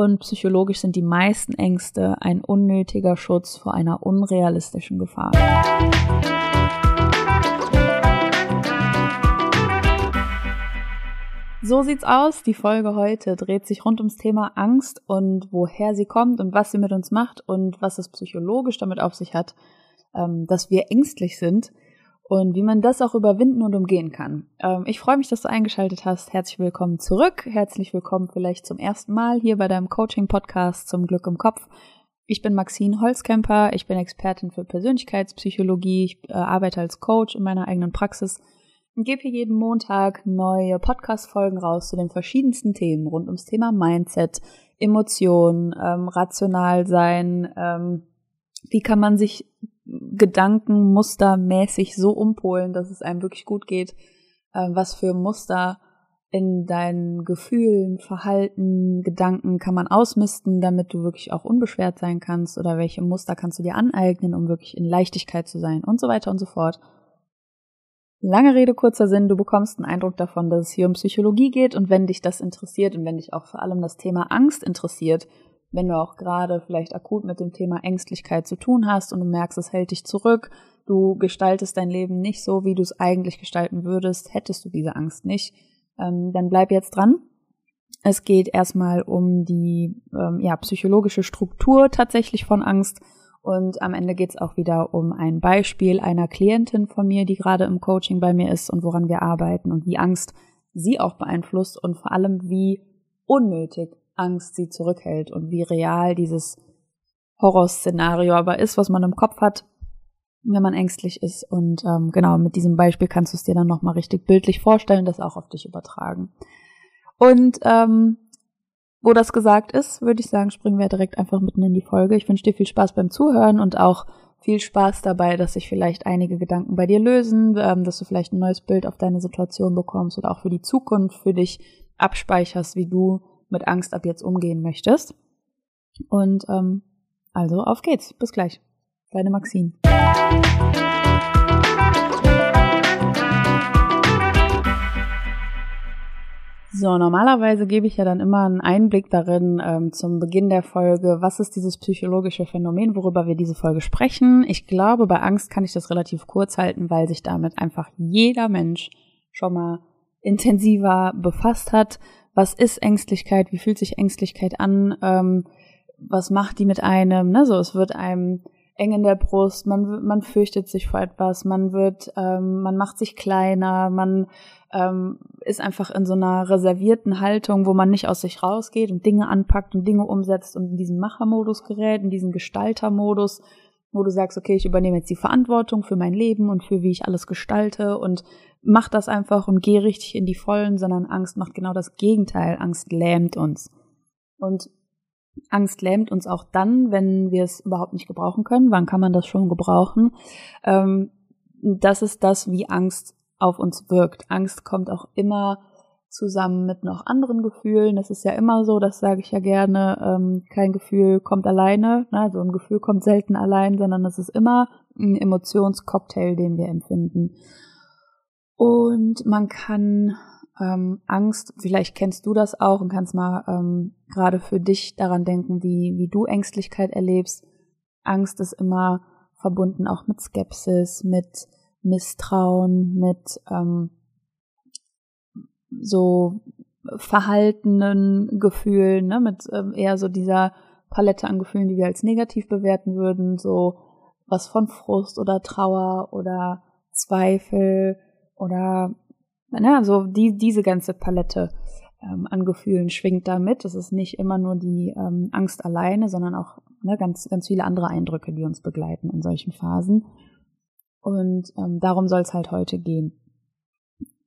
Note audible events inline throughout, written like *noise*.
und psychologisch sind die meisten Ängste ein unnötiger Schutz vor einer unrealistischen Gefahr. So sieht's aus. Die Folge heute dreht sich rund ums Thema Angst und woher sie kommt und was sie mit uns macht und was es psychologisch damit auf sich hat, ähm, dass wir ängstlich sind und wie man das auch überwinden und umgehen kann. Ähm, ich freue mich, dass du eingeschaltet hast. Herzlich willkommen zurück. Herzlich willkommen vielleicht zum ersten Mal hier bei deinem Coaching-Podcast zum Glück im Kopf. Ich bin Maxine Holzkemper. Ich bin Expertin für Persönlichkeitspsychologie. Ich äh, arbeite als Coach in meiner eigenen Praxis und gebe hier jeden Montag neue Podcast-Folgen raus zu den verschiedensten Themen rund ums Thema Mindset, Emotionen, ähm, rational sein, ähm, wie kann man sich gedankenmustermäßig so umpolen, dass es einem wirklich gut geht, äh, was für Muster in deinen Gefühlen, Verhalten, Gedanken kann man ausmisten, damit du wirklich auch unbeschwert sein kannst? Oder welche Muster kannst du dir aneignen, um wirklich in Leichtigkeit zu sein? Und so weiter und so fort. Lange Rede, kurzer Sinn, du bekommst einen Eindruck davon, dass es hier um Psychologie geht und wenn dich das interessiert und wenn dich auch vor allem das Thema Angst interessiert, wenn du auch gerade vielleicht akut mit dem Thema Ängstlichkeit zu tun hast und du merkst, es hält dich zurück, du gestaltest dein Leben nicht so, wie du es eigentlich gestalten würdest, hättest du diese Angst nicht, ähm, dann bleib jetzt dran. Es geht erstmal um die ähm, ja, psychologische Struktur tatsächlich von Angst und am Ende geht es auch wieder um ein Beispiel einer Klientin von mir, die gerade im Coaching bei mir ist und woran wir arbeiten und wie Angst sie auch beeinflusst und vor allem wie unnötig Angst sie zurückhält und wie real dieses Horrorszenario aber ist, was man im Kopf hat, wenn man ängstlich ist. Und ähm, genau, mit diesem Beispiel kannst du es dir dann nochmal richtig bildlich vorstellen, das auch auf dich übertragen. Und ähm, wo das gesagt ist, würde ich sagen, springen wir direkt einfach mitten in die Folge. Ich wünsche dir viel Spaß beim Zuhören und auch viel Spaß dabei, dass sich vielleicht einige Gedanken bei dir lösen, ähm, dass du vielleicht ein neues Bild auf deine Situation bekommst oder auch für die Zukunft für dich abspeicherst, wie du mit Angst ab jetzt umgehen möchtest. Und ähm, also auf geht's. Bis gleich. Deine Maxine. So, normalerweise gebe ich ja dann immer einen Einblick darin ähm, zum Beginn der Folge, was ist dieses psychologische Phänomen, worüber wir diese Folge sprechen. Ich glaube, bei Angst kann ich das relativ kurz halten, weil sich damit einfach jeder Mensch schon mal intensiver befasst hat. Was ist Ängstlichkeit? Wie fühlt sich Ängstlichkeit an? Ähm, was macht die mit einem? Ne? So, es wird einem eng in der Brust, man, man fürchtet sich vor etwas, man wird, ähm, man macht sich kleiner, man ähm, ist einfach in so einer reservierten Haltung, wo man nicht aus sich rausgeht und Dinge anpackt und Dinge umsetzt und in diesen Machermodus gerät, in diesen Gestaltermodus, wo du sagst, okay, ich übernehme jetzt die Verantwortung für mein Leben und für wie ich alles gestalte und mach das einfach und geh richtig in die Vollen, sondern Angst macht genau das Gegenteil. Angst lähmt uns. Und Angst lähmt uns auch dann, wenn wir es überhaupt nicht gebrauchen können. Wann kann man das schon gebrauchen? Ähm, das ist das, wie Angst auf uns wirkt. Angst kommt auch immer zusammen mit noch anderen Gefühlen. Das ist ja immer so, das sage ich ja gerne. Ähm, kein Gefühl kommt alleine. Ne? Also ein Gefühl kommt selten allein, sondern es ist immer ein Emotionscocktail, den wir empfinden. Und man kann ähm, Angst, vielleicht kennst du das auch und kannst mal ähm, gerade für dich daran denken, wie, wie du Ängstlichkeit erlebst. Angst ist immer verbunden auch mit Skepsis, mit Misstrauen, mit ähm, so verhaltenen Gefühlen, ne, mit ähm, eher so dieser Palette an Gefühlen, die wir als negativ bewerten würden, so was von Frust oder Trauer oder Zweifel oder ne, so die, diese ganze Palette ähm, an Gefühlen schwingt da mit. Es ist nicht immer nur die ähm, Angst alleine, sondern auch ne, ganz, ganz viele andere Eindrücke, die uns begleiten in solchen Phasen. Und ähm, darum soll es halt heute gehen.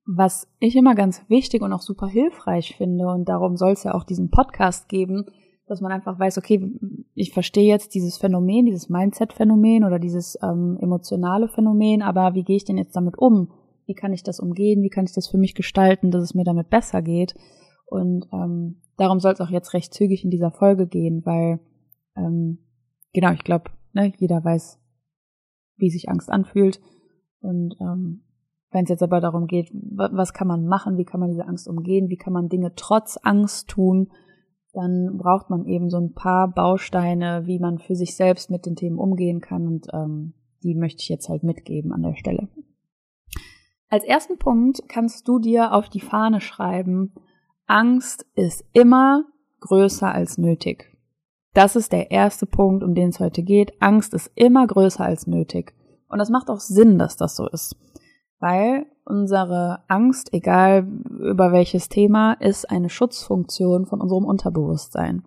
Was ich immer ganz wichtig und auch super hilfreich finde, und darum soll es ja auch diesen Podcast geben, dass man einfach weiß, okay, ich verstehe jetzt dieses Phänomen, dieses Mindset-Phänomen oder dieses ähm, emotionale Phänomen, aber wie gehe ich denn jetzt damit um? Wie kann ich das umgehen? Wie kann ich das für mich gestalten, dass es mir damit besser geht? Und ähm, darum soll es auch jetzt recht zügig in dieser Folge gehen, weil ähm, genau, ich glaube, ne, jeder weiß, wie sich Angst anfühlt. Und ähm, wenn es jetzt aber darum geht, was kann man machen, wie kann man diese Angst umgehen, wie kann man Dinge trotz Angst tun, dann braucht man eben so ein paar Bausteine, wie man für sich selbst mit den Themen umgehen kann und ähm, die möchte ich jetzt halt mitgeben an der Stelle. Als ersten Punkt kannst du dir auf die Fahne schreiben, Angst ist immer größer als nötig. Das ist der erste Punkt, um den es heute geht. Angst ist immer größer als nötig. Und das macht auch Sinn, dass das so ist. Weil unsere Angst, egal über welches Thema, ist eine Schutzfunktion von unserem Unterbewusstsein.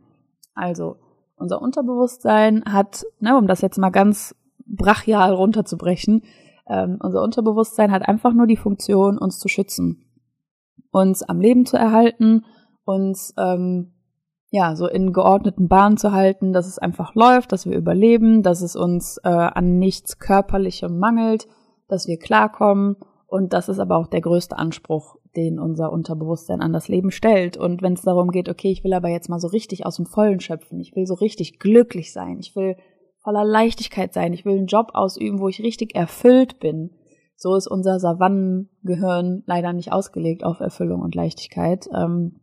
Also, unser Unterbewusstsein hat, ne, um das jetzt mal ganz brachial runterzubrechen, ähm, unser Unterbewusstsein hat einfach nur die Funktion, uns zu schützen, uns am Leben zu erhalten, uns ähm, ja so in geordneten Bahnen zu halten, dass es einfach läuft, dass wir überleben, dass es uns äh, an nichts Körperlichem mangelt, dass wir klarkommen und das ist aber auch der größte Anspruch, den unser Unterbewusstsein an das Leben stellt. Und wenn es darum geht, okay, ich will aber jetzt mal so richtig aus dem Vollen schöpfen, ich will so richtig glücklich sein, ich will voller Leichtigkeit sein, ich will einen Job ausüben, wo ich richtig erfüllt bin. So ist unser Savannengehirn leider nicht ausgelegt auf Erfüllung und Leichtigkeit. Ähm,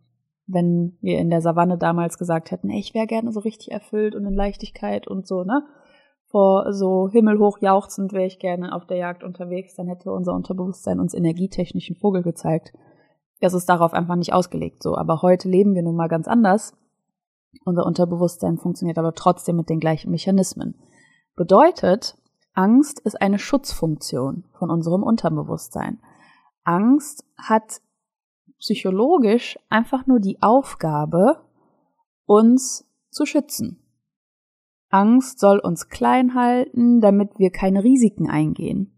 wenn wir in der Savanne damals gesagt hätten, ey, ich wäre gerne so richtig erfüllt und in Leichtigkeit und so, ne? Vor so himmelhoch jauchzend wäre ich gerne auf der Jagd unterwegs, dann hätte unser Unterbewusstsein uns energietechnischen Vogel gezeigt. Das ist darauf einfach nicht ausgelegt so. Aber heute leben wir nun mal ganz anders. Unser Unterbewusstsein funktioniert aber trotzdem mit den gleichen Mechanismen. Bedeutet, Angst ist eine Schutzfunktion von unserem Unterbewusstsein. Angst hat psychologisch einfach nur die Aufgabe, uns zu schützen. Angst soll uns klein halten, damit wir keine Risiken eingehen.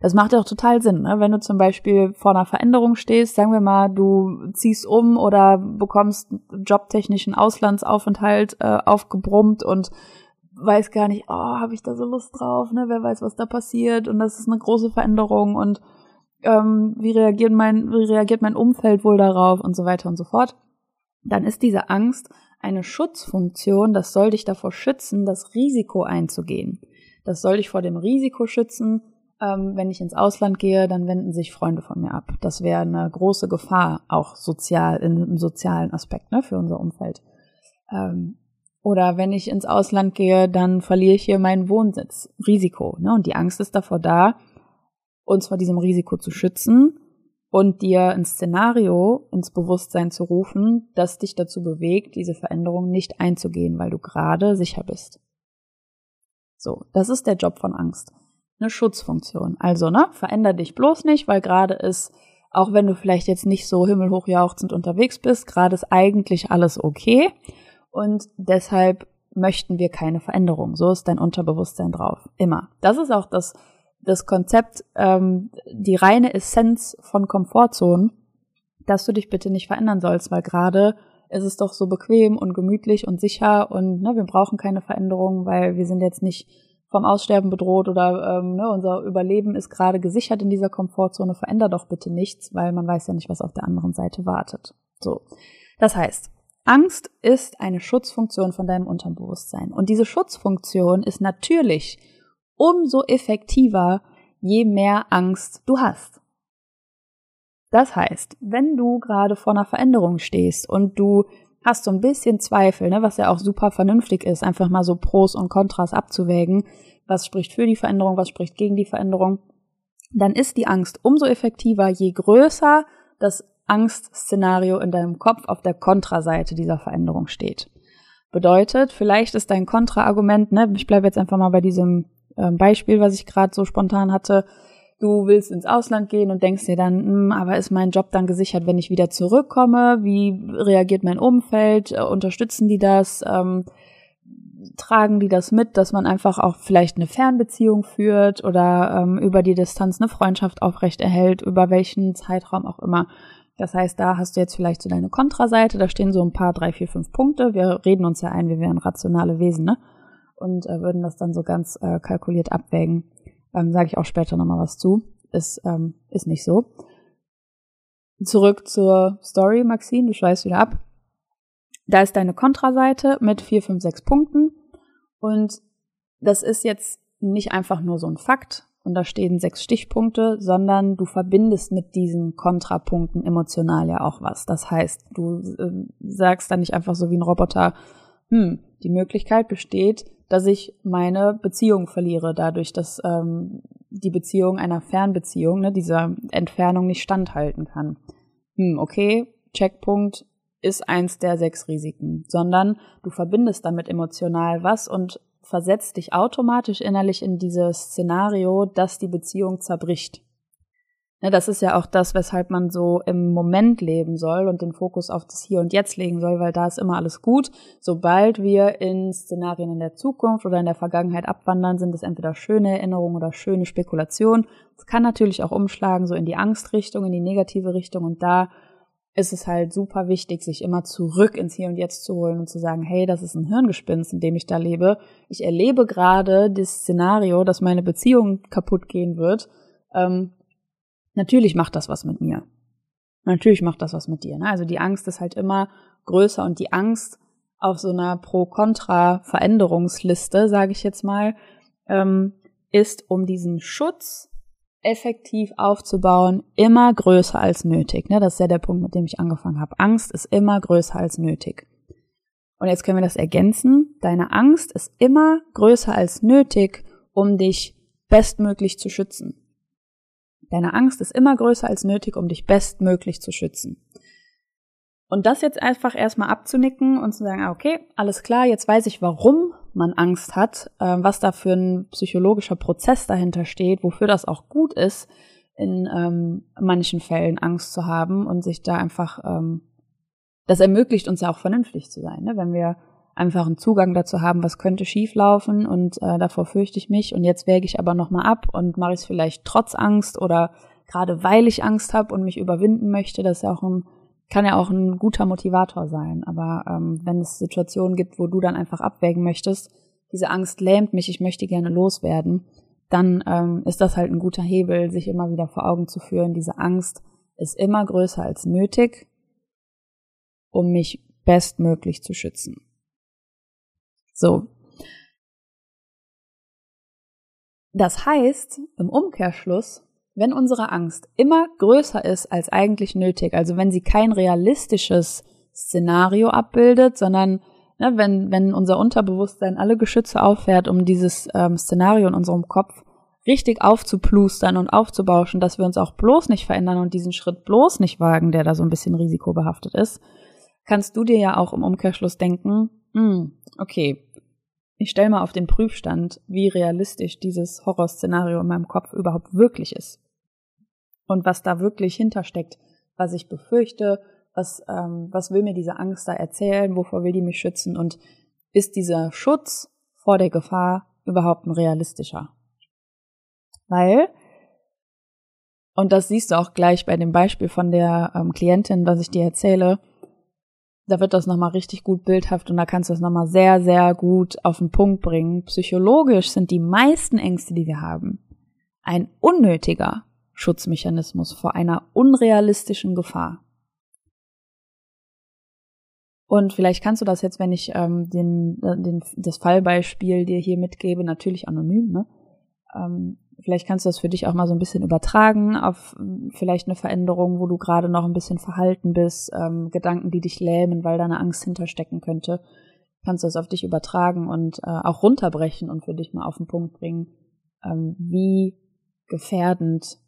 Das macht ja auch total Sinn, ne? wenn du zum Beispiel vor einer Veränderung stehst, sagen wir mal, du ziehst um oder bekommst jobtechnischen Auslandsaufenthalt äh, aufgebrummt und weiß gar nicht, oh, habe ich da so Lust drauf, ne? Wer weiß, was da passiert und das ist eine große Veränderung und ähm, wie reagiert mein, wie reagiert mein Umfeld wohl darauf und so weiter und so fort. Dann ist diese Angst eine Schutzfunktion, das soll dich davor schützen, das Risiko einzugehen. Das soll dich vor dem Risiko schützen, ähm, wenn ich ins Ausland gehe, dann wenden sich Freunde von mir ab. Das wäre eine große Gefahr, auch sozial, im sozialen Aspekt, ne, für unser Umfeld. Ähm, oder wenn ich ins Ausland gehe, dann verliere ich hier meinen Wohnsitz. Risiko, ne? Und die Angst ist davor da, uns vor diesem Risiko zu schützen und dir ein Szenario ins Bewusstsein zu rufen, das dich dazu bewegt, diese Veränderung nicht einzugehen, weil du gerade sicher bist. So, das ist der Job von Angst. Eine Schutzfunktion. Also, ne, veränder dich bloß nicht, weil gerade ist, auch wenn du vielleicht jetzt nicht so himmelhoch jauchzend unterwegs bist, gerade ist eigentlich alles okay. Und deshalb möchten wir keine Veränderung. So ist dein Unterbewusstsein drauf. Immer. Das ist auch das das Konzept, ähm, die reine Essenz von Komfortzonen, dass du dich bitte nicht verändern sollst, weil gerade ist es doch so bequem und gemütlich und sicher und ne, wir brauchen keine Veränderung, weil wir sind jetzt nicht vom Aussterben bedroht oder ähm, ne, unser Überleben ist gerade gesichert in dieser Komfortzone. Veränder doch bitte nichts, weil man weiß ja nicht, was auf der anderen Seite wartet. So, das heißt, Angst ist eine Schutzfunktion von deinem Unterbewusstsein und diese Schutzfunktion ist natürlich umso effektiver, je mehr Angst du hast. Das heißt, wenn du gerade vor einer Veränderung stehst und du hast so ein bisschen Zweifel, ne, was ja auch super vernünftig ist, einfach mal so Pros und Kontras abzuwägen, was spricht für die Veränderung, was spricht gegen die Veränderung, dann ist die Angst umso effektiver, je größer das Angstszenario in deinem Kopf auf der Kontraseite dieser Veränderung steht. Bedeutet, vielleicht ist dein Kontraargument, ne, ich bleibe jetzt einfach mal bei diesem Beispiel, was ich gerade so spontan hatte. Du willst ins Ausland gehen und denkst dir dann, hm, aber ist mein Job dann gesichert, wenn ich wieder zurückkomme? Wie reagiert mein Umfeld? Äh, unterstützen die das? Ähm, tragen die das mit, dass man einfach auch vielleicht eine Fernbeziehung führt oder ähm, über die Distanz eine Freundschaft aufrechterhält, über welchen Zeitraum auch immer. Das heißt, da hast du jetzt vielleicht so deine Kontraseite, da stehen so ein paar, drei, vier, fünf Punkte. Wir reden uns ja ein, wir wären rationale Wesen, ne? Und äh, würden das dann so ganz äh, kalkuliert abwägen. Ähm, Sage ich auch später nochmal was zu. Ist, ähm, ist nicht so. Zurück zur Story, Maxine, du schweißt wieder ab. Da ist deine Kontraseite mit vier, fünf, sechs Punkten. Und das ist jetzt nicht einfach nur so ein Fakt, und da stehen sechs Stichpunkte, sondern du verbindest mit diesen Kontrapunkten emotional ja auch was. Das heißt, du äh, sagst dann nicht einfach so wie ein Roboter, hm, die Möglichkeit besteht, dass ich meine Beziehung verliere, dadurch, dass ähm, die Beziehung einer Fernbeziehung, ne, dieser Entfernung nicht standhalten kann. Hm, okay, Checkpunkt ist eins der sechs Risiken, sondern du verbindest damit emotional was und versetzt dich automatisch innerlich in dieses Szenario, dass die Beziehung zerbricht. Ne, das ist ja auch das, weshalb man so im Moment leben soll und den Fokus auf das Hier und Jetzt legen soll, weil da ist immer alles gut. Sobald wir in Szenarien in der Zukunft oder in der Vergangenheit abwandern, sind es entweder schöne Erinnerungen oder schöne Spekulationen. Es kann natürlich auch umschlagen, so in die Angstrichtung, in die negative Richtung und da ist es halt super wichtig, sich immer zurück ins Hier und Jetzt zu holen und zu sagen, hey, das ist ein Hirngespinst, in dem ich da lebe. Ich erlebe gerade das Szenario, dass meine Beziehung kaputt gehen wird. Ähm, natürlich macht das was mit mir. Natürlich macht das was mit dir. Ne? Also die Angst ist halt immer größer und die Angst auf so einer Pro-Kontra-Veränderungsliste, sage ich jetzt mal, ähm, ist um diesen Schutz effektiv aufzubauen, immer größer als nötig. Ne? Das ist ja der Punkt, mit dem ich angefangen habe. Angst ist immer größer als nötig. Und jetzt können wir das ergänzen. Deine Angst ist immer größer als nötig, um dich bestmöglich zu schützen. Deine Angst ist immer größer als nötig, um dich bestmöglich zu schützen. Und das jetzt einfach erstmal abzunicken und zu sagen, ah, okay, alles klar, jetzt weiß ich, warum man Angst hat, äh, was da für ein psychologischer Prozess dahinter steht, wofür das auch gut ist, in ähm, manchen Fällen Angst zu haben und sich da einfach, ähm, das ermöglicht uns ja auch vernünftig zu sein, ne? wenn wir einfach einen Zugang dazu haben, was könnte schieflaufen und äh, davor fürchte ich mich und jetzt wäge ich aber nochmal ab und mache ich es vielleicht trotz Angst oder gerade weil ich Angst habe und mich überwinden möchte, das ist ja auch ein kann ja auch ein guter Motivator sein. Aber ähm, wenn es Situationen gibt, wo du dann einfach abwägen möchtest, diese Angst lähmt mich, ich möchte gerne loswerden, dann ähm, ist das halt ein guter Hebel, sich immer wieder vor Augen zu führen. Diese Angst ist immer größer als nötig, um mich bestmöglich zu schützen. So. Das heißt, im Umkehrschluss, wenn unsere Angst immer größer ist als eigentlich nötig, also wenn sie kein realistisches Szenario abbildet, sondern ne, wenn, wenn unser Unterbewusstsein alle Geschütze auffährt, um dieses ähm, Szenario in unserem Kopf richtig aufzuplustern und aufzubauschen, dass wir uns auch bloß nicht verändern und diesen Schritt bloß nicht wagen, der da so ein bisschen risikobehaftet ist, kannst du dir ja auch im Umkehrschluss denken, hm, okay, ich stelle mal auf den Prüfstand, wie realistisch dieses Horrorszenario in meinem Kopf überhaupt wirklich ist. Und was da wirklich hintersteckt, was ich befürchte, was, ähm, was will mir diese Angst da erzählen, wovor will die mich schützen und ist dieser Schutz vor der Gefahr überhaupt ein realistischer? Weil, und das siehst du auch gleich bei dem Beispiel von der ähm, Klientin, was ich dir erzähle, da wird das nochmal richtig gut bildhaft und da kannst du es nochmal sehr, sehr gut auf den Punkt bringen. Psychologisch sind die meisten Ängste, die wir haben, ein unnötiger Schutzmechanismus vor einer unrealistischen Gefahr. Und vielleicht kannst du das jetzt, wenn ich ähm, den, äh, den, das Fallbeispiel dir hier mitgebe, natürlich anonym, ne? Ähm, Vielleicht kannst du das für dich auch mal so ein bisschen übertragen auf hm, vielleicht eine Veränderung, wo du gerade noch ein bisschen verhalten bist, ähm, Gedanken, die dich lähmen, weil da eine Angst hinterstecken könnte. Kannst du das auf dich übertragen und äh, auch runterbrechen und für dich mal auf den Punkt bringen, ähm, wie gefährdend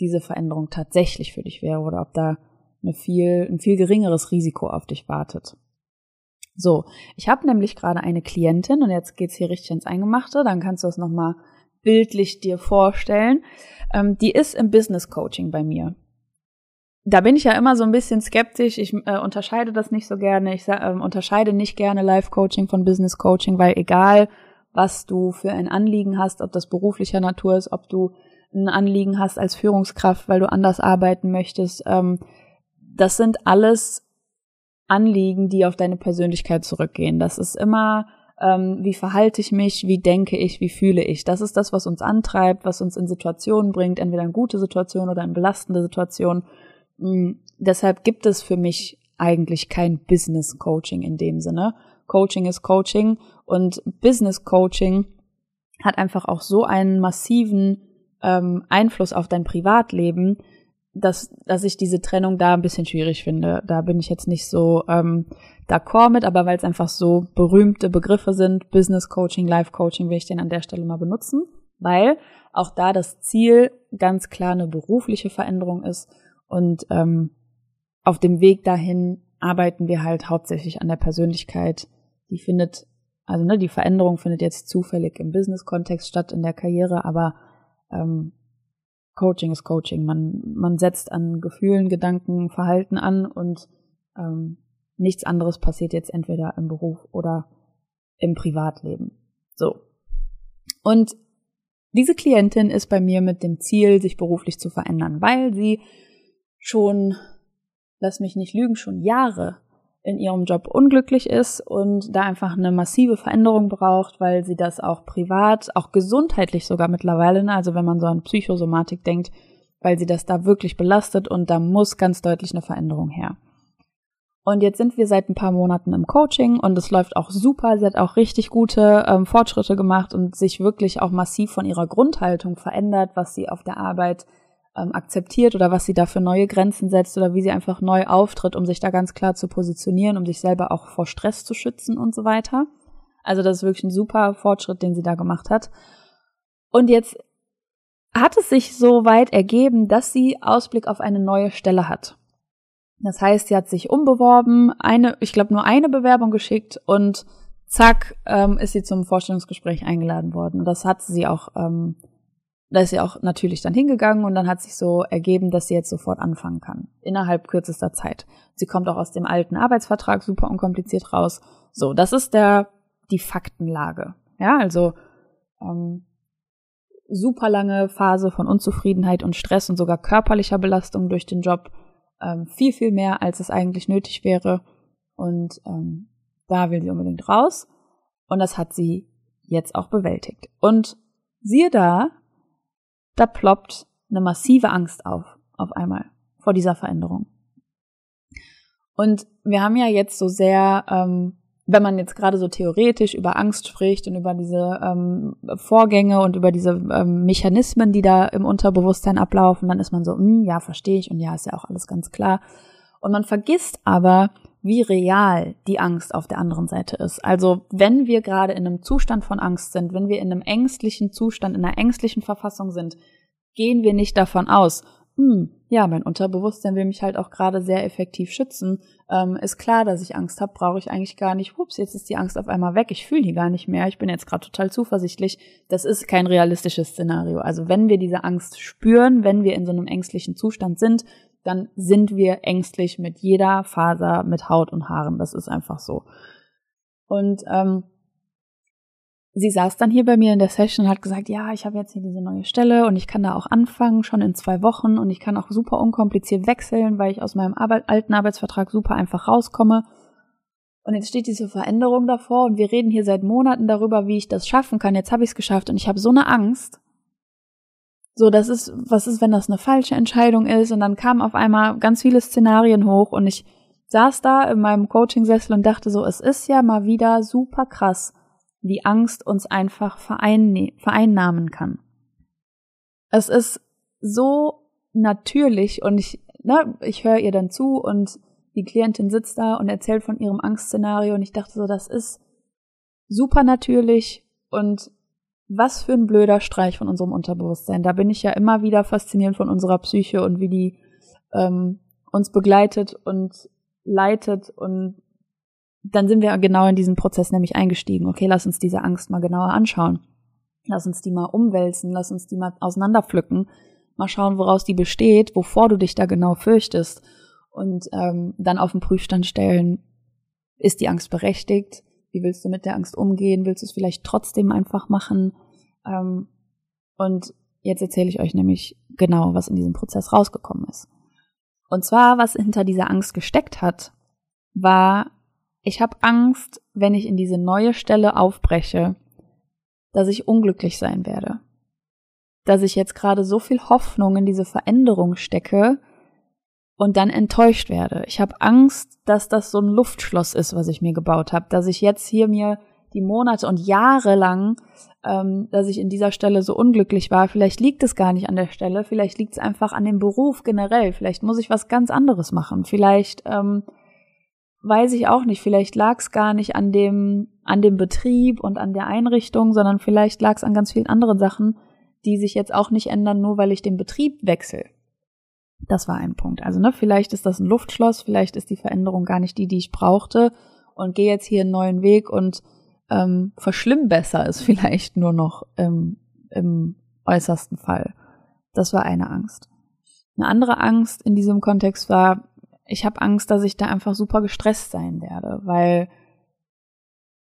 diese Veränderung tatsächlich für dich wäre oder ob da eine viel, ein viel geringeres Risiko auf dich wartet. So, ich habe nämlich gerade eine Klientin und jetzt geht's hier richtig ins Eingemachte, dann kannst du es nochmal bildlich dir vorstellen. Ähm, die ist im Business Coaching bei mir. Da bin ich ja immer so ein bisschen skeptisch. Ich äh, unterscheide das nicht so gerne. Ich äh, unterscheide nicht gerne Life Coaching von Business Coaching, weil egal, was du für ein Anliegen hast, ob das beruflicher Natur ist, ob du ein Anliegen hast als Führungskraft, weil du anders arbeiten möchtest, ähm, das sind alles Anliegen, die auf deine Persönlichkeit zurückgehen. Das ist immer ähm, wie verhalte ich mich, wie denke ich, wie fühle ich. Das ist das, was uns antreibt, was uns in Situationen bringt, entweder in gute Situationen oder in belastende Situationen. Mhm. Deshalb gibt es für mich eigentlich kein Business Coaching in dem Sinne. Coaching ist Coaching und Business Coaching hat einfach auch so einen massiven ähm, Einfluss auf dein Privatleben, dass, dass ich diese Trennung da ein bisschen schwierig finde. Da bin ich jetzt nicht so ähm, d'accord mit, aber weil es einfach so berühmte Begriffe sind, Business Coaching, Life Coaching, will ich den an der Stelle mal benutzen, weil auch da das Ziel ganz klar eine berufliche Veränderung ist und ähm, auf dem Weg dahin arbeiten wir halt hauptsächlich an der Persönlichkeit. Die findet, also ne, die Veränderung findet jetzt zufällig im Business-Kontext statt, in der Karriere, aber ähm, Coaching ist Coaching. Man, man setzt an Gefühlen, Gedanken, Verhalten an und ähm, nichts anderes passiert jetzt entweder im Beruf oder im Privatleben. So. Und diese Klientin ist bei mir mit dem Ziel, sich beruflich zu verändern, weil sie schon, lass mich nicht lügen, schon Jahre in ihrem Job unglücklich ist und da einfach eine massive Veränderung braucht, weil sie das auch privat, auch gesundheitlich sogar mittlerweile, ne, also wenn man so an Psychosomatik denkt, weil sie das da wirklich belastet und da muss ganz deutlich eine Veränderung her. Und jetzt sind wir seit ein paar Monaten im Coaching und es läuft auch super. Sie hat auch richtig gute ähm, Fortschritte gemacht und sich wirklich auch massiv von ihrer Grundhaltung verändert, was sie auf der Arbeit ähm, akzeptiert oder was sie da für neue Grenzen setzt oder wie sie einfach neu auftritt, um sich da ganz klar zu positionieren, um sich selber auch vor Stress zu schützen und so weiter. Also das ist wirklich ein super Fortschritt, den sie da gemacht hat. Und jetzt hat es sich so weit ergeben, dass sie Ausblick auf eine neue Stelle hat. Das heißt, sie hat sich umbeworben, eine, ich glaube nur eine Bewerbung geschickt und zack ähm, ist sie zum Vorstellungsgespräch eingeladen worden. Und das hat sie auch ähm, da ist sie auch natürlich dann hingegangen und dann hat sich so ergeben, dass sie jetzt sofort anfangen kann. Innerhalb kürzester Zeit. Sie kommt auch aus dem alten Arbeitsvertrag super unkompliziert raus. So, das ist der, die Faktenlage. Ja, also, ähm, super lange Phase von Unzufriedenheit und Stress und sogar körperlicher Belastung durch den Job. Ähm, viel, viel mehr, als es eigentlich nötig wäre. Und ähm, da will sie unbedingt raus. Und das hat sie jetzt auch bewältigt. Und siehe da, da ploppt eine massive Angst auf, auf einmal, vor dieser Veränderung. Und wir haben ja jetzt so sehr, ähm, wenn man jetzt gerade so theoretisch über Angst spricht und über diese ähm, Vorgänge und über diese ähm, Mechanismen, die da im Unterbewusstsein ablaufen, dann ist man so, hm, ja, verstehe ich und ja, ist ja auch alles ganz klar. Und man vergisst aber, wie real die Angst auf der anderen Seite ist. Also wenn wir gerade in einem Zustand von Angst sind, wenn wir in einem ängstlichen Zustand, in einer ängstlichen Verfassung sind, gehen wir nicht davon aus, hm, ja, mein Unterbewusstsein will mich halt auch gerade sehr effektiv schützen. Ähm, ist klar, dass ich Angst habe, brauche ich eigentlich gar nicht. Hups, jetzt ist die Angst auf einmal weg. Ich fühle die gar nicht mehr. Ich bin jetzt gerade total zuversichtlich. Das ist kein realistisches Szenario. Also wenn wir diese Angst spüren, wenn wir in so einem ängstlichen Zustand sind, dann sind wir ängstlich mit jeder Faser, mit Haut und Haaren. Das ist einfach so. Und ähm, sie saß dann hier bei mir in der Session und hat gesagt, ja, ich habe jetzt hier diese neue Stelle und ich kann da auch anfangen, schon in zwei Wochen und ich kann auch super unkompliziert wechseln, weil ich aus meinem Arbeit, alten Arbeitsvertrag super einfach rauskomme. Und jetzt steht diese Veränderung davor und wir reden hier seit Monaten darüber, wie ich das schaffen kann. Jetzt habe ich es geschafft und ich habe so eine Angst. So, das ist, was ist, wenn das eine falsche Entscheidung ist? Und dann kamen auf einmal ganz viele Szenarien hoch und ich saß da in meinem Coaching-Sessel und dachte so, es ist ja mal wieder super krass, wie Angst uns einfach vereinnahmen kann. Es ist so natürlich und ich, ne, ich höre ihr dann zu und die Klientin sitzt da und erzählt von ihrem Angstszenario und ich dachte so, das ist super natürlich und was für ein blöder Streich von unserem Unterbewusstsein. Da bin ich ja immer wieder fasziniert von unserer Psyche und wie die ähm, uns begleitet und leitet und dann sind wir genau in diesen Prozess nämlich eingestiegen. Okay, lass uns diese Angst mal genauer anschauen. Lass uns die mal umwälzen, lass uns die mal auseinanderpflücken, mal schauen, woraus die besteht, wovor du dich da genau fürchtest und ähm, dann auf den Prüfstand stellen, ist die Angst berechtigt? Wie willst du mit der Angst umgehen? Willst du es vielleicht trotzdem einfach machen? Ähm, und jetzt erzähle ich euch nämlich genau, was in diesem Prozess rausgekommen ist. Und zwar, was hinter dieser Angst gesteckt hat, war, ich habe Angst, wenn ich in diese neue Stelle aufbreche, dass ich unglücklich sein werde. Dass ich jetzt gerade so viel Hoffnung in diese Veränderung stecke, und dann enttäuscht werde. Ich habe Angst, dass das so ein Luftschloss ist, was ich mir gebaut habe, dass ich jetzt hier mir die Monate und Jahre lang, ähm, dass ich in dieser Stelle so unglücklich war. Vielleicht liegt es gar nicht an der Stelle, vielleicht liegt es einfach an dem Beruf generell. Vielleicht muss ich was ganz anderes machen. Vielleicht ähm, weiß ich auch nicht. Vielleicht lag es gar nicht an dem an dem Betrieb und an der Einrichtung, sondern vielleicht lag es an ganz vielen anderen Sachen, die sich jetzt auch nicht ändern, nur weil ich den Betrieb wechsle. Das war ein Punkt. Also, ne, vielleicht ist das ein Luftschloss, vielleicht ist die Veränderung gar nicht die, die ich brauchte und gehe jetzt hier einen neuen Weg und ähm, verschlimmbesser es *laughs* vielleicht nur noch im, im äußersten Fall. Das war eine Angst. Eine andere Angst in diesem Kontext war, ich habe Angst, dass ich da einfach super gestresst sein werde, weil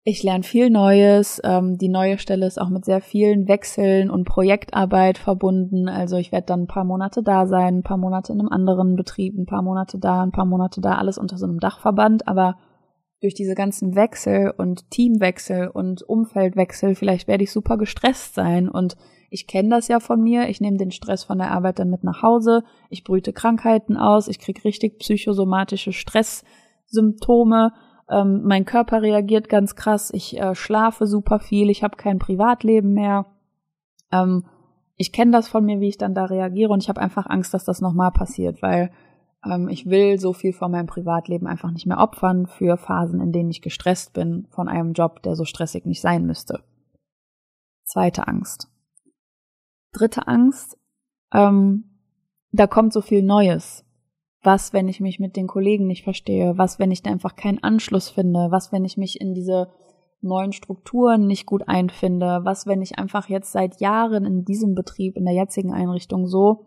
ich lerne viel Neues. Ähm, die neue Stelle ist auch mit sehr vielen Wechseln und Projektarbeit verbunden. Also ich werde dann ein paar Monate da sein, ein paar Monate in einem anderen Betrieb, ein paar Monate da, ein paar Monate da, alles unter so einem Dachverband. Aber durch diese ganzen Wechsel und Teamwechsel und Umfeldwechsel, vielleicht werde ich super gestresst sein. Und ich kenne das ja von mir. Ich nehme den Stress von der Arbeit dann mit nach Hause. Ich brüte Krankheiten aus. Ich kriege richtig psychosomatische Stresssymptome ähm, mein Körper reagiert ganz krass, ich äh, schlafe super viel, ich habe kein Privatleben mehr. Ähm, ich kenne das von mir, wie ich dann da reagiere und ich habe einfach Angst, dass das nochmal passiert, weil ähm, ich will so viel von meinem Privatleben einfach nicht mehr opfern für Phasen, in denen ich gestresst bin von einem Job, der so stressig nicht sein müsste. Zweite Angst. Dritte Angst, ähm, da kommt so viel Neues. Was, wenn ich mich mit den Kollegen nicht verstehe? Was, wenn ich da einfach keinen Anschluss finde? Was, wenn ich mich in diese neuen Strukturen nicht gut einfinde? Was, wenn ich einfach jetzt seit Jahren in diesem Betrieb, in der jetzigen Einrichtung so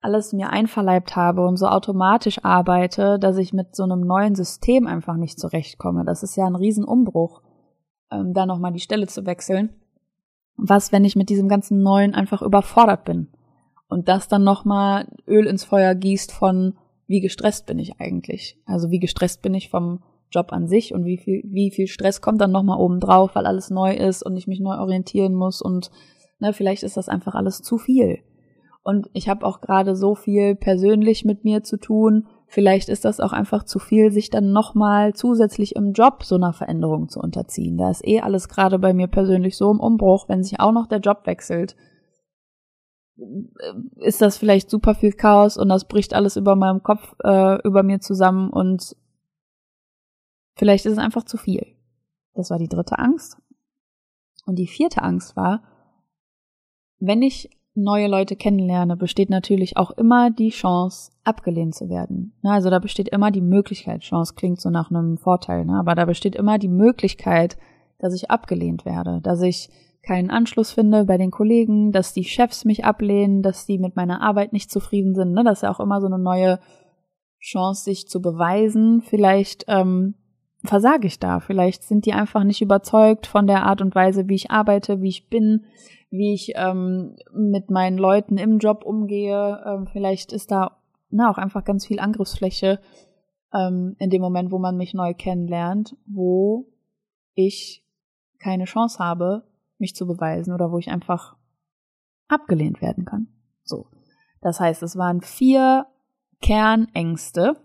alles mir einverleibt habe und so automatisch arbeite, dass ich mit so einem neuen System einfach nicht zurechtkomme. Das ist ja ein Riesenumbruch, ähm, da nochmal die Stelle zu wechseln. Was, wenn ich mit diesem ganzen Neuen einfach überfordert bin? und das dann nochmal Öl ins Feuer gießt von, wie gestresst bin ich eigentlich? Also wie gestresst bin ich vom Job an sich und wie viel, wie viel Stress kommt dann nochmal oben drauf, weil alles neu ist und ich mich neu orientieren muss und ne, vielleicht ist das einfach alles zu viel. Und ich habe auch gerade so viel persönlich mit mir zu tun. Vielleicht ist das auch einfach zu viel, sich dann nochmal zusätzlich im Job so einer Veränderung zu unterziehen. Da ist eh alles gerade bei mir persönlich so im Umbruch, wenn sich auch noch der Job wechselt ist das vielleicht super viel Chaos und das bricht alles über meinem Kopf, äh, über mir zusammen und vielleicht ist es einfach zu viel. Das war die dritte Angst. Und die vierte Angst war, wenn ich neue Leute kennenlerne, besteht natürlich auch immer die Chance, abgelehnt zu werden. Also da besteht immer die Möglichkeit, Chance klingt so nach einem Vorteil, ne? aber da besteht immer die Möglichkeit, dass ich abgelehnt werde, dass ich keinen Anschluss finde bei den Kollegen, dass die Chefs mich ablehnen, dass die mit meiner Arbeit nicht zufrieden sind. Ne? Das ist ja auch immer so eine neue Chance, sich zu beweisen. Vielleicht ähm, versage ich da. Vielleicht sind die einfach nicht überzeugt von der Art und Weise, wie ich arbeite, wie ich bin, wie ich ähm, mit meinen Leuten im Job umgehe. Ähm, vielleicht ist da na, auch einfach ganz viel Angriffsfläche ähm, in dem Moment, wo man mich neu kennenlernt, wo ich keine Chance habe, mich zu beweisen oder wo ich einfach abgelehnt werden kann. So. Das heißt, es waren vier Kernängste,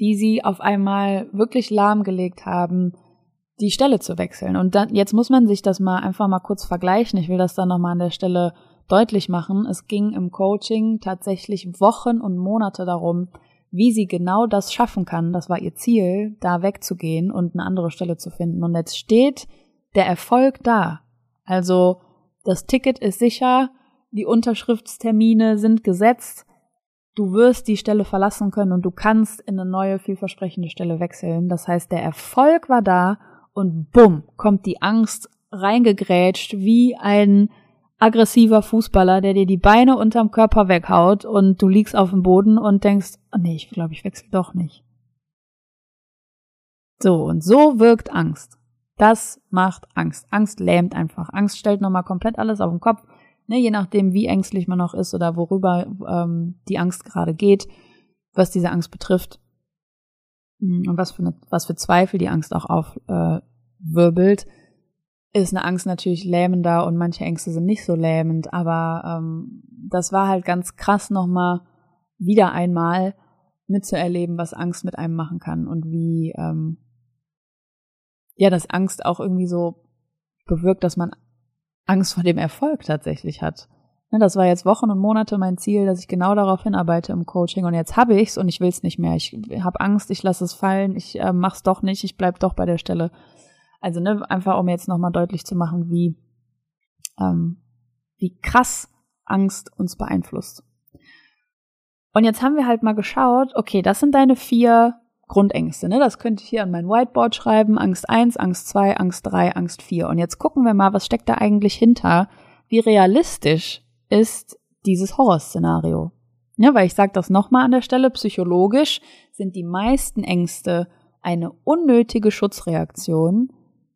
die sie auf einmal wirklich lahmgelegt haben, die Stelle zu wechseln. Und dann, jetzt muss man sich das mal einfach mal kurz vergleichen. Ich will das dann nochmal an der Stelle deutlich machen. Es ging im Coaching tatsächlich Wochen und Monate darum, wie sie genau das schaffen kann. Das war ihr Ziel, da wegzugehen und eine andere Stelle zu finden. Und jetzt steht der Erfolg da. Also das Ticket ist sicher, die Unterschriftstermine sind gesetzt, du wirst die Stelle verlassen können und du kannst in eine neue, vielversprechende Stelle wechseln. Das heißt, der Erfolg war da und bumm, kommt die Angst reingegrätscht wie ein aggressiver Fußballer, der dir die Beine unterm Körper weghaut und du liegst auf dem Boden und denkst, oh nee, ich glaube, ich wechsle doch nicht. So, und so wirkt Angst. Das macht Angst. Angst lähmt einfach. Angst stellt nochmal komplett alles auf den Kopf. Ne, je nachdem, wie ängstlich man noch ist oder worüber ähm, die Angst gerade geht, was diese Angst betrifft hm, und was für, eine, was für Zweifel die Angst auch aufwirbelt, äh, ist eine Angst natürlich lähmender und manche Ängste sind nicht so lähmend, aber ähm, das war halt ganz krass nochmal wieder einmal mitzuerleben, was Angst mit einem machen kann und wie ähm, ja, dass Angst auch irgendwie so bewirkt, dass man Angst vor dem Erfolg tatsächlich hat. Ne, das war jetzt Wochen und Monate mein Ziel, dass ich genau darauf hinarbeite im Coaching und jetzt habe ich's und ich will's nicht mehr. Ich habe Angst, ich lasse es fallen, ich äh, mach's doch nicht, ich bleib doch bei der Stelle. Also ne, einfach um jetzt nochmal deutlich zu machen, wie ähm, wie krass Angst uns beeinflusst. Und jetzt haben wir halt mal geschaut, okay, das sind deine vier Grundängste, ne? Das könnte ich hier an mein Whiteboard schreiben. Angst 1, Angst 2, Angst 3, Angst 4. Und jetzt gucken wir mal, was steckt da eigentlich hinter? Wie realistisch ist dieses Horrorszenario? Ja, weil ich sage das nochmal an der Stelle, psychologisch sind die meisten Ängste eine unnötige Schutzreaktion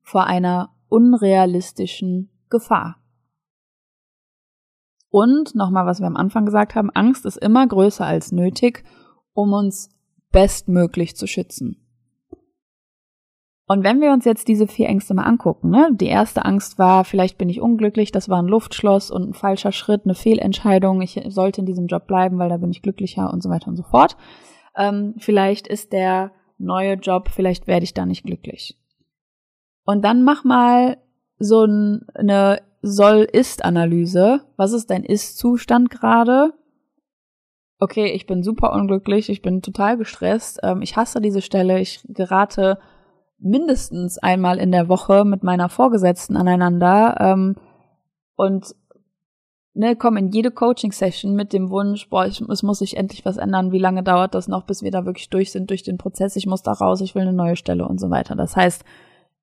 vor einer unrealistischen Gefahr. Und nochmal, was wir am Anfang gesagt haben, Angst ist immer größer als nötig, um uns bestmöglich zu schützen. Und wenn wir uns jetzt diese vier Ängste mal angucken, ne? die erste Angst war, vielleicht bin ich unglücklich, das war ein Luftschloss und ein falscher Schritt, eine Fehlentscheidung, ich sollte in diesem Job bleiben, weil da bin ich glücklicher und so weiter und so fort. Ähm, vielleicht ist der neue Job, vielleicht werde ich da nicht glücklich. Und dann mach mal so eine Soll-Ist-Analyse. Was ist dein Ist-Zustand gerade? Okay, ich bin super unglücklich, ich bin total gestresst, ähm, ich hasse diese Stelle, ich gerate mindestens einmal in der Woche mit meiner Vorgesetzten aneinander ähm, und ne, komme in jede Coaching-Session mit dem Wunsch, boah, ich, es muss sich endlich was ändern, wie lange dauert das noch, bis wir da wirklich durch sind durch den Prozess, ich muss da raus, ich will eine neue Stelle und so weiter. Das heißt,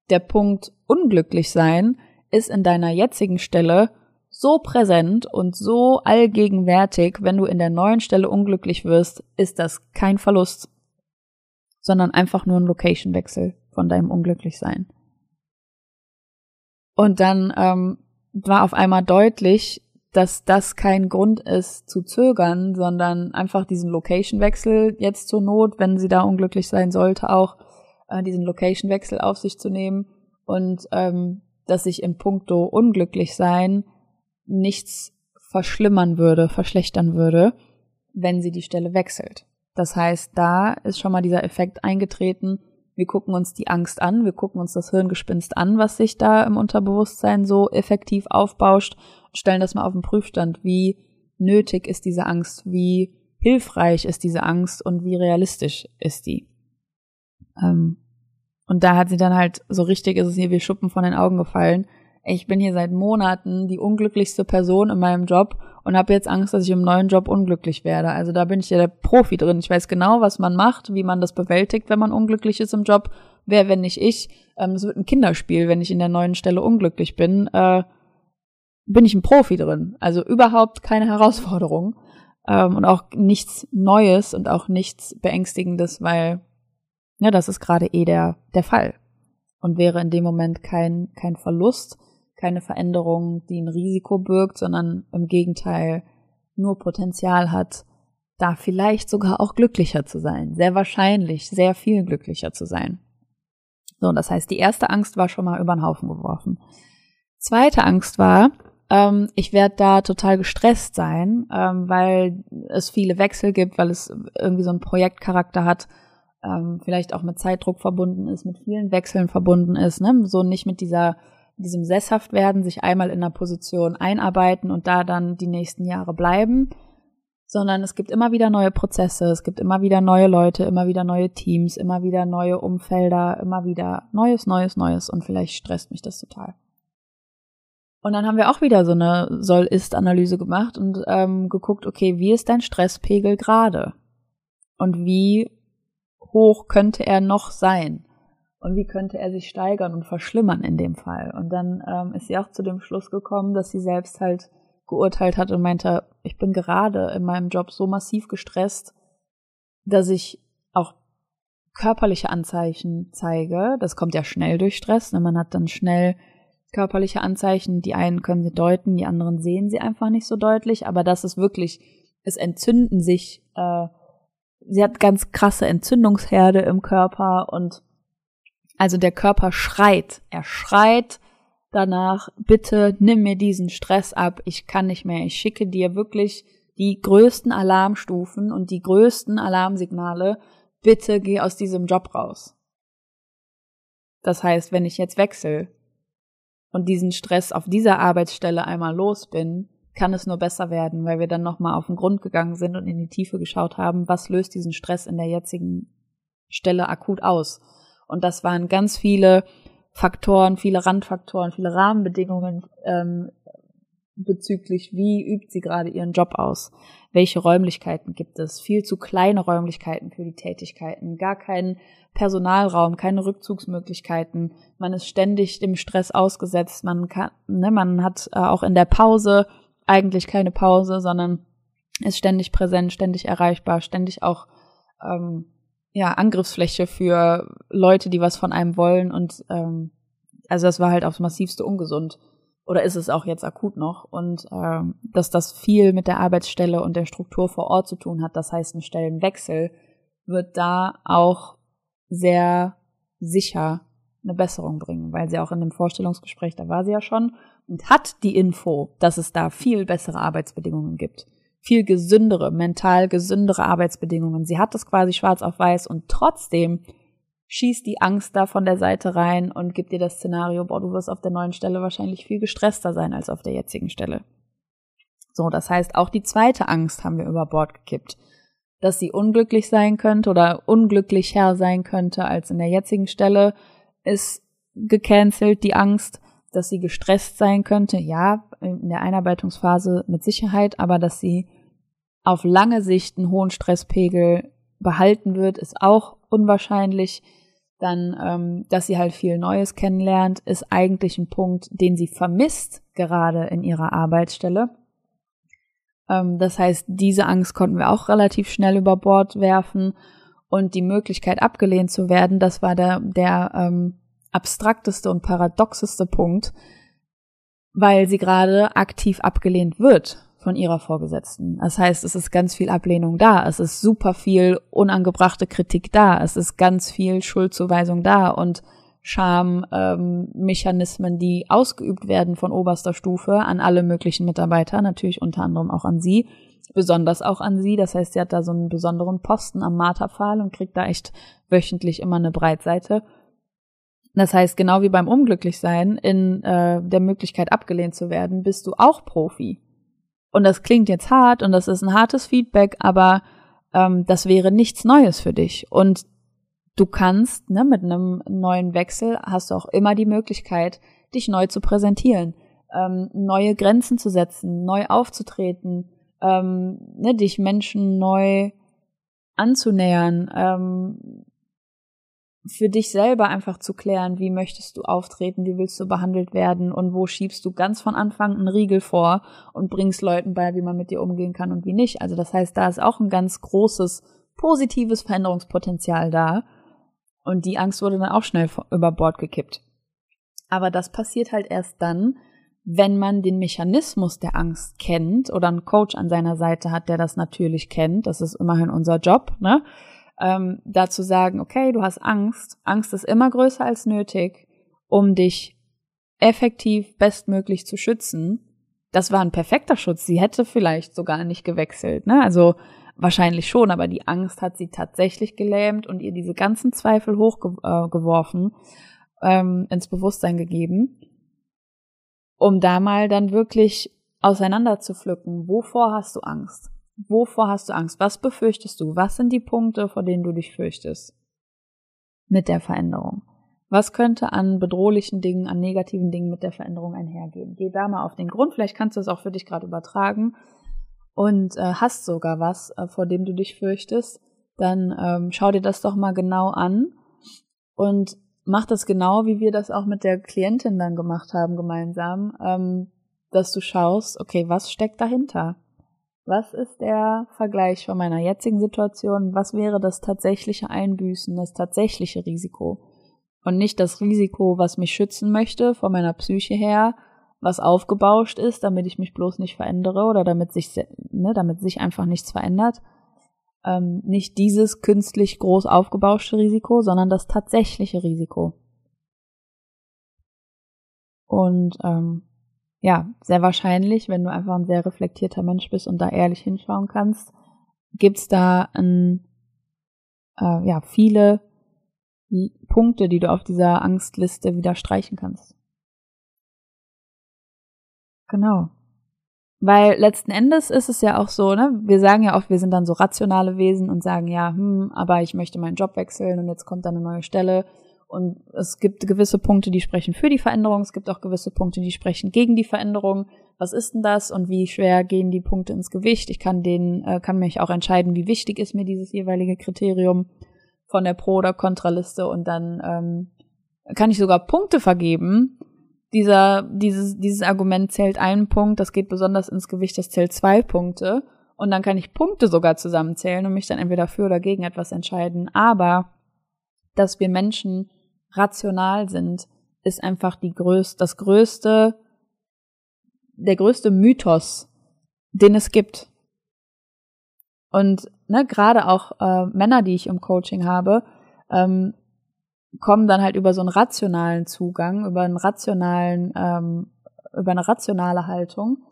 der Punkt unglücklich sein ist in deiner jetzigen Stelle so präsent und so allgegenwärtig, wenn du in der neuen Stelle unglücklich wirst, ist das kein Verlust, sondern einfach nur ein Location-Wechsel von deinem Unglücklichsein. Und dann ähm, war auf einmal deutlich, dass das kein Grund ist zu zögern, sondern einfach diesen Location-Wechsel jetzt zur Not, wenn sie da unglücklich sein sollte, auch äh, diesen Location-Wechsel auf sich zu nehmen und ähm, dass sich im Punkto unglücklich sein nichts verschlimmern würde, verschlechtern würde, wenn sie die Stelle wechselt. Das heißt, da ist schon mal dieser Effekt eingetreten. Wir gucken uns die Angst an, wir gucken uns das Hirngespinst an, was sich da im Unterbewusstsein so effektiv aufbauscht, stellen das mal auf den Prüfstand. Wie nötig ist diese Angst? Wie hilfreich ist diese Angst und wie realistisch ist die? Ähm, und da hat sie dann halt so richtig, ist es ihr wie Schuppen von den Augen gefallen. Ich bin hier seit Monaten die unglücklichste Person in meinem Job und habe jetzt Angst, dass ich im neuen Job unglücklich werde. Also da bin ich ja der Profi drin. Ich weiß genau, was man macht, wie man das bewältigt, wenn man unglücklich ist im Job. Wer, wenn nicht ich? Ähm, es wird ein Kinderspiel, wenn ich in der neuen Stelle unglücklich bin. Äh, bin ich ein Profi drin. Also überhaupt keine Herausforderung. Ähm, und auch nichts Neues und auch nichts Beängstigendes, weil ja, das ist gerade eh der, der Fall. Und wäre in dem Moment kein, kein Verlust, keine Veränderung, die ein Risiko birgt, sondern im Gegenteil nur Potenzial hat, da vielleicht sogar auch glücklicher zu sein. Sehr wahrscheinlich, sehr viel glücklicher zu sein. So, das heißt, die erste Angst war schon mal über den Haufen geworfen. Zweite Angst war, ähm, ich werde da total gestresst sein, ähm, weil es viele Wechsel gibt, weil es irgendwie so einen Projektcharakter hat ähm, vielleicht auch mit Zeitdruck verbunden ist, mit vielen Wechseln verbunden ist, ne? so nicht mit dieser diesem sesshaft werden, sich einmal in einer Position einarbeiten und da dann die nächsten Jahre bleiben, sondern es gibt immer wieder neue Prozesse, es gibt immer wieder neue Leute, immer wieder neue Teams, immer wieder neue Umfelder, immer wieder Neues, Neues, Neues und vielleicht stresst mich das total. Und dann haben wir auch wieder so eine Soll-Ist-Analyse gemacht und ähm, geguckt, okay, wie ist dein Stresspegel gerade? Und wie hoch könnte er noch sein? Und wie könnte er sich steigern und verschlimmern in dem Fall? Und dann ähm, ist sie auch zu dem Schluss gekommen, dass sie selbst halt geurteilt hat und meinte, ich bin gerade in meinem Job so massiv gestresst, dass ich auch körperliche Anzeichen zeige. Das kommt ja schnell durch Stress. Ne? Man hat dann schnell körperliche Anzeichen. Die einen können sie deuten, die anderen sehen sie einfach nicht so deutlich. Aber das ist wirklich, es entzünden sich äh, sie hat ganz krasse Entzündungsherde im Körper und also der Körper schreit, er schreit danach, bitte nimm mir diesen Stress ab, ich kann nicht mehr, ich schicke dir wirklich die größten Alarmstufen und die größten Alarmsignale, bitte geh aus diesem Job raus. Das heißt, wenn ich jetzt wechsle und diesen Stress auf dieser Arbeitsstelle einmal los bin, kann es nur besser werden, weil wir dann nochmal auf den Grund gegangen sind und in die Tiefe geschaut haben, was löst diesen Stress in der jetzigen Stelle akut aus. Und das waren ganz viele Faktoren, viele Randfaktoren, viele Rahmenbedingungen ähm, bezüglich, wie übt sie gerade ihren Job aus, welche Räumlichkeiten gibt es, viel zu kleine Räumlichkeiten für die Tätigkeiten, gar keinen Personalraum, keine Rückzugsmöglichkeiten, man ist ständig dem Stress ausgesetzt, man kann, ne, man hat äh, auch in der Pause eigentlich keine Pause, sondern ist ständig präsent, ständig erreichbar, ständig auch ähm, ja Angriffsfläche für Leute, die was von einem wollen und ähm, also das war halt aufs massivste ungesund oder ist es auch jetzt akut noch und ähm, dass das viel mit der Arbeitsstelle und der Struktur vor Ort zu tun hat. Das heißt, ein Stellenwechsel wird da auch sehr sicher eine Besserung bringen, weil sie auch in dem Vorstellungsgespräch, da war sie ja schon und hat die Info, dass es da viel bessere Arbeitsbedingungen gibt. Viel gesündere, mental gesündere Arbeitsbedingungen. Sie hat das quasi schwarz auf weiß und trotzdem schießt die Angst da von der Seite rein und gibt dir das Szenario, boah, du wirst auf der neuen Stelle wahrscheinlich viel gestresster sein als auf der jetzigen Stelle. So, das heißt, auch die zweite Angst haben wir über Bord gekippt. Dass sie unglücklich sein könnte oder unglücklicher sein könnte als in der jetzigen Stelle, ist gecancelt. Die Angst, dass sie gestresst sein könnte, ja, in der Einarbeitungsphase mit Sicherheit, aber dass sie auf lange Sicht einen hohen Stresspegel behalten wird, ist auch unwahrscheinlich. Dann, ähm, dass sie halt viel Neues kennenlernt, ist eigentlich ein Punkt, den sie vermisst, gerade in ihrer Arbeitsstelle. Ähm, das heißt, diese Angst konnten wir auch relativ schnell über Bord werfen. Und die Möglichkeit, abgelehnt zu werden, das war der, der ähm, abstrakteste und paradoxeste Punkt, weil sie gerade aktiv abgelehnt wird von ihrer Vorgesetzten. Das heißt, es ist ganz viel Ablehnung da, es ist super viel unangebrachte Kritik da, es ist ganz viel Schuldzuweisung da und Schammechanismen, ähm, die ausgeübt werden von oberster Stufe an alle möglichen Mitarbeiter, natürlich unter anderem auch an sie, besonders auch an sie. Das heißt, sie hat da so einen besonderen Posten am Marterpfahl und kriegt da echt wöchentlich immer eine Breitseite. Das heißt, genau wie beim Unglücklichsein in äh, der Möglichkeit abgelehnt zu werden, bist du auch Profi. Und das klingt jetzt hart und das ist ein hartes Feedback, aber ähm, das wäre nichts Neues für dich. Und du kannst, ne, mit einem neuen Wechsel hast du auch immer die Möglichkeit, dich neu zu präsentieren, ähm, neue Grenzen zu setzen, neu aufzutreten, ähm, ne, dich Menschen neu anzunähern, ähm, für dich selber einfach zu klären, wie möchtest du auftreten, wie willst du behandelt werden und wo schiebst du ganz von Anfang einen Riegel vor und bringst Leuten bei, wie man mit dir umgehen kann und wie nicht. Also das heißt, da ist auch ein ganz großes positives Veränderungspotenzial da und die Angst wurde dann auch schnell über Bord gekippt. Aber das passiert halt erst dann, wenn man den Mechanismus der Angst kennt oder einen Coach an seiner Seite hat, der das natürlich kennt. Das ist immerhin unser Job, ne? Ähm, dazu sagen, okay, du hast Angst. Angst ist immer größer als nötig, um dich effektiv bestmöglich zu schützen. Das war ein perfekter Schutz. Sie hätte vielleicht sogar nicht gewechselt. Ne? Also wahrscheinlich schon, aber die Angst hat sie tatsächlich gelähmt und ihr diese ganzen Zweifel hochgeworfen, äh, ähm, ins Bewusstsein gegeben, um da mal dann wirklich auseinander zu pflücken. Wovor hast du Angst? Wovor hast du Angst? Was befürchtest du? Was sind die Punkte, vor denen du dich fürchtest? Mit der Veränderung. Was könnte an bedrohlichen Dingen, an negativen Dingen mit der Veränderung einhergehen? Geh da mal auf den Grund. Vielleicht kannst du es auch für dich gerade übertragen und äh, hast sogar was, äh, vor dem du dich fürchtest. Dann ähm, schau dir das doch mal genau an und mach das genau, wie wir das auch mit der Klientin dann gemacht haben gemeinsam, ähm, dass du schaust, okay, was steckt dahinter? Was ist der Vergleich von meiner jetzigen Situation? Was wäre das tatsächliche Einbüßen, das tatsächliche Risiko? Und nicht das Risiko, was mich schützen möchte, von meiner Psyche her, was aufgebauscht ist, damit ich mich bloß nicht verändere oder damit sich, ne, damit sich einfach nichts verändert. Ähm, nicht dieses künstlich groß aufgebauschte Risiko, sondern das tatsächliche Risiko. Und ähm, ja, sehr wahrscheinlich, wenn du einfach ein sehr reflektierter Mensch bist und da ehrlich hinschauen kannst, gibt's da ein, äh, ja, viele Punkte, die du auf dieser Angstliste wieder streichen kannst. Genau. Weil letzten Endes ist es ja auch so, ne, wir sagen ja oft, wir sind dann so rationale Wesen und sagen, ja, hm, aber ich möchte meinen Job wechseln und jetzt kommt dann eine neue Stelle. Und es gibt gewisse Punkte, die sprechen für die Veränderung, es gibt auch gewisse Punkte, die sprechen gegen die Veränderung. Was ist denn das und wie schwer gehen die Punkte ins Gewicht? Ich kann den, äh, kann mich auch entscheiden, wie wichtig ist mir dieses jeweilige Kriterium von der Pro- oder Kontraliste und dann ähm, kann ich sogar Punkte vergeben. Dieser, dieses, dieses Argument zählt einen Punkt, das geht besonders ins Gewicht, das zählt zwei Punkte. Und dann kann ich Punkte sogar zusammenzählen und mich dann entweder für oder gegen etwas entscheiden. Aber dass wir Menschen rational sind, ist einfach die größte, das größte, der größte Mythos, den es gibt. Und ne, gerade auch äh, Männer, die ich im Coaching habe, ähm, kommen dann halt über so einen rationalen Zugang, über einen rationalen, ähm, über eine rationale Haltung.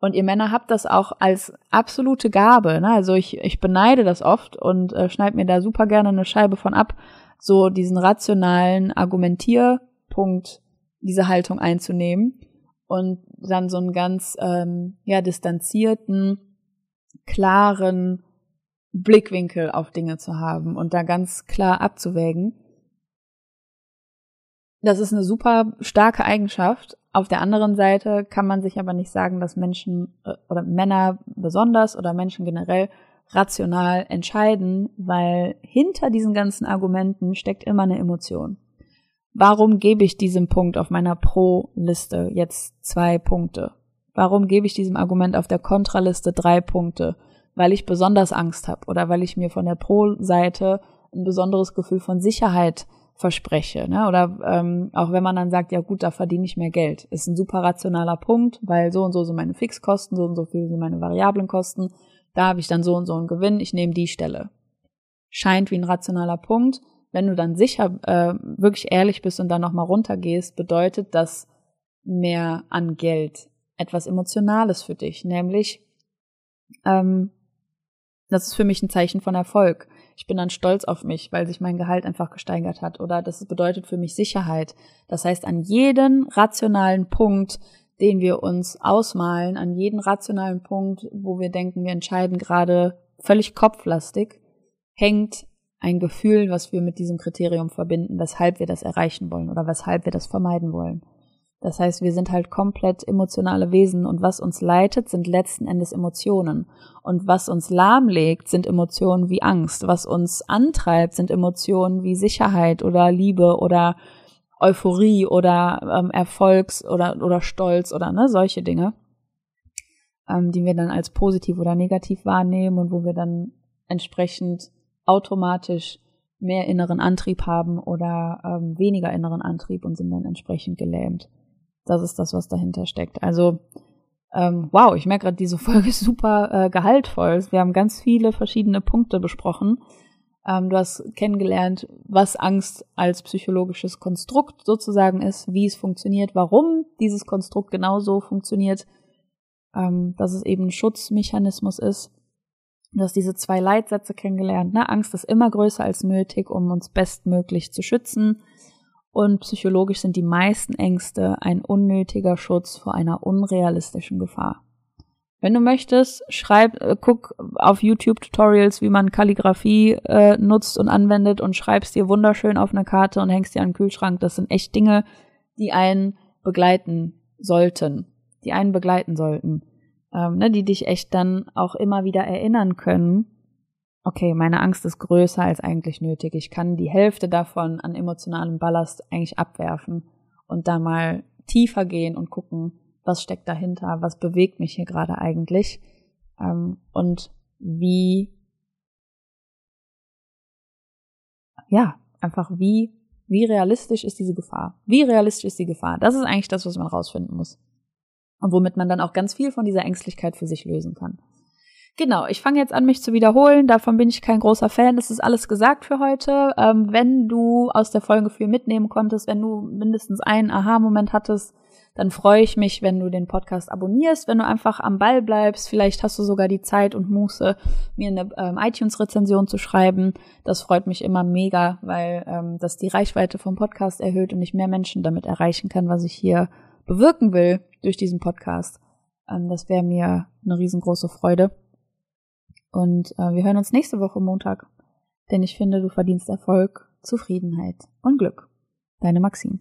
Und ihr Männer habt das auch als absolute Gabe. Ne? Also ich, ich beneide das oft und äh, schneide mir da super gerne eine Scheibe von ab, so diesen rationalen Argumentierpunkt, diese Haltung einzunehmen und dann so einen ganz ähm, ja distanzierten, klaren Blickwinkel auf Dinge zu haben und da ganz klar abzuwägen. Das ist eine super starke Eigenschaft. Auf der anderen Seite kann man sich aber nicht sagen, dass Menschen äh, oder Männer besonders oder Menschen generell rational entscheiden, weil hinter diesen ganzen Argumenten steckt immer eine Emotion. Warum gebe ich diesem Punkt auf meiner Pro-Liste jetzt zwei Punkte? Warum gebe ich diesem Argument auf der Kontraliste drei Punkte? Weil ich besonders Angst habe oder weil ich mir von der Pro-Seite ein besonderes Gefühl von Sicherheit verspreche. Ne? Oder ähm, auch wenn man dann sagt, ja gut, da verdiene ich mehr Geld. Ist ein super rationaler Punkt, weil so und so sind meine Fixkosten, so und so viel sind meine variablen Kosten da habe ich dann so und so einen Gewinn, ich nehme die Stelle. Scheint wie ein rationaler Punkt. Wenn du dann sicher äh, wirklich ehrlich bist und dann nochmal runtergehst, bedeutet das mehr an Geld etwas Emotionales für dich, nämlich ähm, das ist für mich ein Zeichen von Erfolg. Ich bin dann stolz auf mich, weil sich mein Gehalt einfach gesteigert hat. Oder das bedeutet für mich Sicherheit. Das heißt, an jeden rationalen Punkt, den wir uns ausmalen, an jeden rationalen Punkt, wo wir denken, wir entscheiden gerade völlig kopflastig, hängt ein Gefühl, was wir mit diesem Kriterium verbinden, weshalb wir das erreichen wollen oder weshalb wir das vermeiden wollen. Das heißt, wir sind halt komplett emotionale Wesen und was uns leitet, sind letzten Endes Emotionen. Und was uns lahmlegt, sind Emotionen wie Angst. Was uns antreibt, sind Emotionen wie Sicherheit oder Liebe oder Euphorie oder ähm, Erfolgs oder, oder Stolz oder ne, solche Dinge, ähm, die wir dann als positiv oder negativ wahrnehmen und wo wir dann entsprechend automatisch mehr inneren Antrieb haben oder ähm, weniger inneren Antrieb und sind dann entsprechend gelähmt. Das ist das, was dahinter steckt. Also ähm, wow, ich merke gerade, diese Folge ist super äh, gehaltvoll. Wir haben ganz viele verschiedene Punkte besprochen. Ähm, du hast kennengelernt, was Angst als psychologisches Konstrukt sozusagen ist, wie es funktioniert, warum dieses Konstrukt genauso funktioniert, ähm, dass es eben ein Schutzmechanismus ist. Du hast diese zwei Leitsätze kennengelernt. Ne? Angst ist immer größer als nötig, um uns bestmöglich zu schützen. Und psychologisch sind die meisten Ängste ein unnötiger Schutz vor einer unrealistischen Gefahr. Wenn du möchtest, schreib, äh, guck auf YouTube Tutorials, wie man Kalligrafie äh, nutzt und anwendet und schreibst dir wunderschön auf eine Karte und hängst dir an den Kühlschrank. Das sind echt Dinge, die einen begleiten sollten, die einen begleiten sollten, ähm, ne, die dich echt dann auch immer wieder erinnern können. Okay, meine Angst ist größer als eigentlich nötig. Ich kann die Hälfte davon an emotionalem Ballast eigentlich abwerfen und da mal tiefer gehen und gucken, was steckt dahinter, was bewegt mich hier gerade eigentlich ähm, und wie, ja, einfach wie, wie realistisch ist diese Gefahr? Wie realistisch ist die Gefahr? Das ist eigentlich das, was man rausfinden muss. Und womit man dann auch ganz viel von dieser Ängstlichkeit für sich lösen kann. Genau, ich fange jetzt an, mich zu wiederholen. Davon bin ich kein großer Fan. Das ist alles gesagt für heute. Ähm, wenn du aus der Folge viel mitnehmen konntest, wenn du mindestens einen Aha-Moment hattest, dann freue ich mich, wenn du den Podcast abonnierst, wenn du einfach am Ball bleibst. Vielleicht hast du sogar die Zeit und Muße, mir eine ähm, iTunes-Rezension zu schreiben. Das freut mich immer mega, weil ähm, das die Reichweite vom Podcast erhöht und ich mehr Menschen damit erreichen kann, was ich hier bewirken will durch diesen Podcast. Ähm, das wäre mir eine riesengroße Freude. Und äh, wir hören uns nächste Woche Montag. Denn ich finde, du verdienst Erfolg, Zufriedenheit und Glück. Deine Maxine.